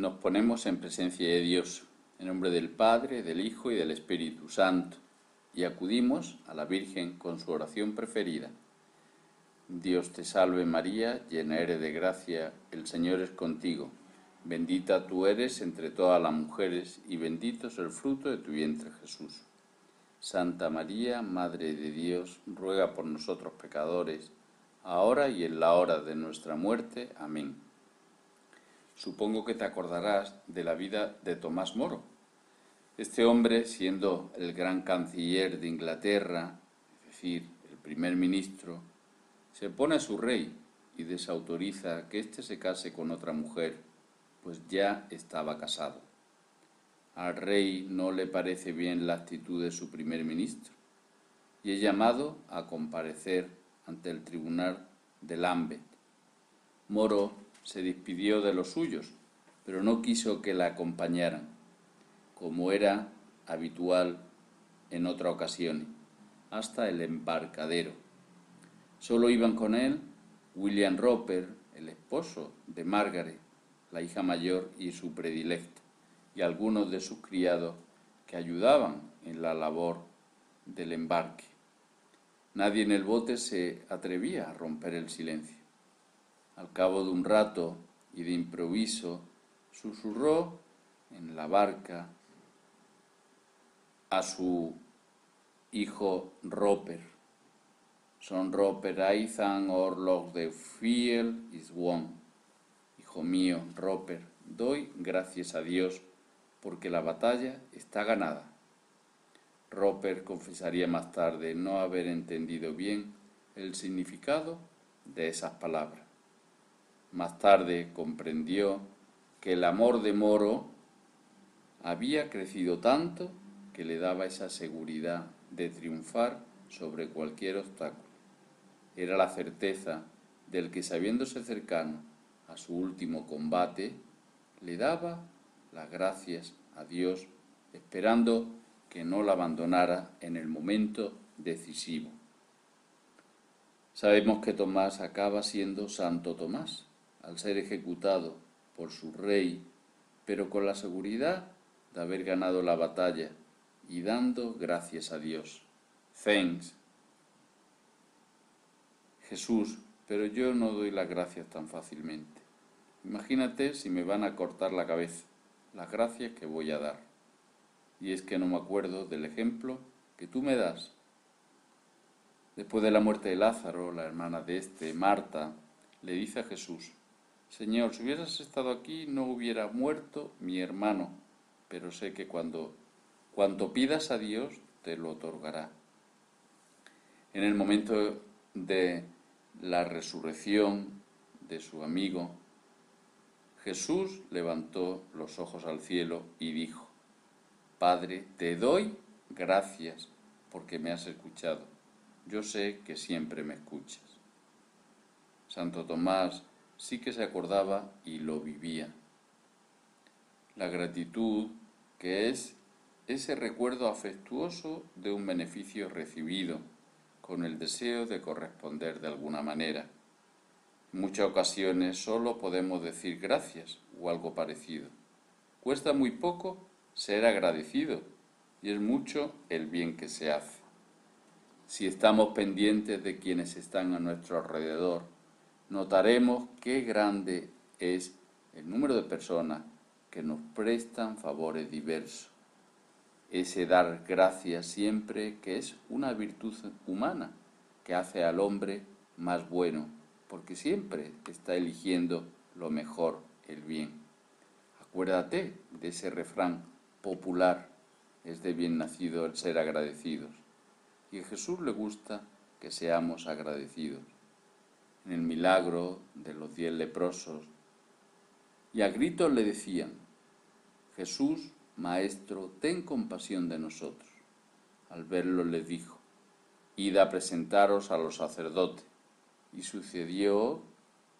nos ponemos en presencia de Dios, en nombre del Padre, del Hijo y del Espíritu Santo, y acudimos a la Virgen con su oración preferida. Dios te salve María, llena eres de gracia, el Señor es contigo. Bendita tú eres entre todas las mujeres, y bendito es el fruto de tu vientre Jesús. Santa María, Madre de Dios, ruega por nosotros pecadores, ahora y en la hora de nuestra muerte. Amén. Supongo que te acordarás de la vida de Tomás Moro. Este hombre, siendo el gran canciller de Inglaterra, es decir, el primer ministro, se pone a su rey y desautoriza que éste se case con otra mujer, pues ya estaba casado. Al rey no le parece bien la actitud de su primer ministro y es llamado a comparecer ante el tribunal de Lambeth. Moro se despidió de los suyos, pero no quiso que la acompañaran, como era habitual en otra ocasión, hasta el embarcadero. Solo iban con él William Roper, el esposo de Margaret, la hija mayor y su predilecta, y algunos de sus criados que ayudaban en la labor del embarque. Nadie en el bote se atrevía a romper el silencio. Al cabo de un rato y de improviso, susurró en la barca a su hijo Roper. Son Roper Aizan Orlog de Fiel is one. Hijo mío, Roper, doy gracias a Dios porque la batalla está ganada. Roper confesaría más tarde no haber entendido bien el significado de esas palabras. Más tarde comprendió que el amor de Moro había crecido tanto que le daba esa seguridad de triunfar sobre cualquier obstáculo. Era la certeza del que sabiéndose cercano a su último combate, le daba las gracias a Dios, esperando que no la abandonara en el momento decisivo. Sabemos que Tomás acaba siendo Santo Tomás, al ser ejecutado por su rey, pero con la seguridad de haber ganado la batalla y dando gracias a Dios. Thanks. Jesús, pero yo no doy las gracias tan fácilmente. Imagínate si me van a cortar la cabeza, las gracias que voy a dar. Y es que no me acuerdo del ejemplo que tú me das. Después de la muerte de Lázaro, la hermana de este, Marta, le dice a Jesús, Señor, si hubieras estado aquí no hubiera muerto mi hermano, pero sé que cuando cuanto pidas a Dios te lo otorgará. En el momento de la resurrección de su amigo, Jesús levantó los ojos al cielo y dijo, Padre, te doy gracias porque me has escuchado. Yo sé que siempre me escuchas. Santo Tomás sí que se acordaba y lo vivía. La gratitud, que es ese recuerdo afectuoso de un beneficio recibido, con el deseo de corresponder de alguna manera. En muchas ocasiones solo podemos decir gracias o algo parecido. Cuesta muy poco ser agradecido y es mucho el bien que se hace. Si estamos pendientes de quienes están a nuestro alrededor, notaremos qué grande es el número de personas que nos prestan favores diversos. Ese dar gracias siempre que es una virtud humana que hace al hombre más bueno, porque siempre está eligiendo lo mejor, el bien. Acuérdate de ese refrán popular, es de bien nacido el ser agradecidos. Y a Jesús le gusta que seamos agradecidos en el milagro de los diez leprosos, y a gritos le decían, Jesús, Maestro, ten compasión de nosotros. Al verlo le dijo, Id a presentaros a los sacerdotes. Y sucedió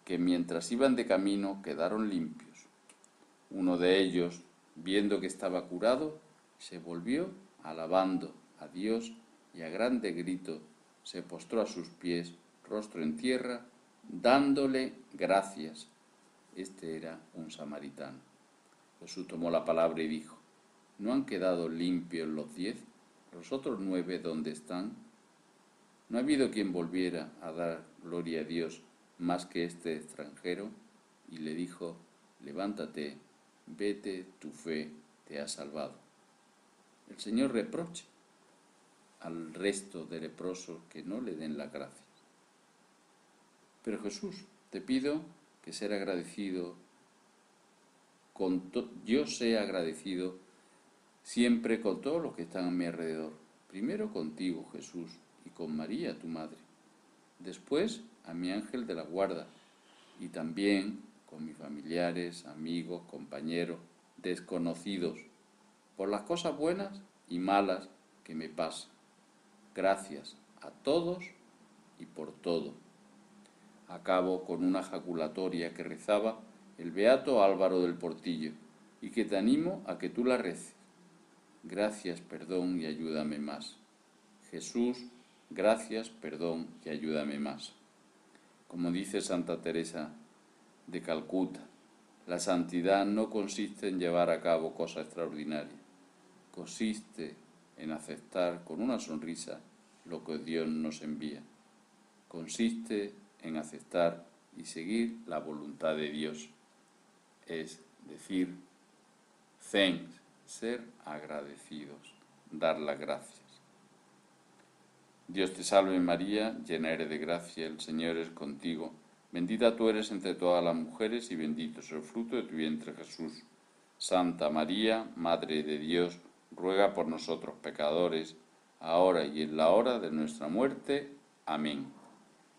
que mientras iban de camino quedaron limpios. Uno de ellos, viendo que estaba curado, se volvió alabando a Dios y a grande grito se postró a sus pies, rostro en tierra, dándole gracias. Este era un samaritano. Jesús tomó la palabra y dijo, ¿no han quedado limpios los diez? ¿Los otros nueve dónde están? ¿No ha habido quien volviera a dar gloria a Dios más que este extranjero? Y le dijo, levántate, vete, tu fe te ha salvado. El Señor reproche al resto de leprosos que no le den la gracia. Pero Jesús, te pido que ser agradecido, con yo sea agradecido siempre con todos los que están a mi alrededor. Primero contigo, Jesús, y con María, tu madre. Después a mi ángel de la guarda y también con mis familiares, amigos, compañeros, desconocidos, por las cosas buenas y malas que me pasan. Gracias a todos y por todo. Acabo con una jaculatoria que rezaba el beato Álvaro del Portillo y que te animo a que tú la reces. Gracias, perdón y ayúdame más. Jesús, gracias, perdón y ayúdame más. Como dice Santa Teresa de Calcuta, la santidad no consiste en llevar a cabo cosas extraordinarias, consiste en aceptar con una sonrisa lo que Dios nos envía. Consiste en aceptar y seguir la voluntad de Dios. Es decir, thanks, ser agradecidos, dar las gracias. Dios te salve María, llena eres de gracia, el Señor es contigo. Bendita tú eres entre todas las mujeres y bendito es el fruto de tu vientre Jesús. Santa María, Madre de Dios, ruega por nosotros pecadores, ahora y en la hora de nuestra muerte. Amén.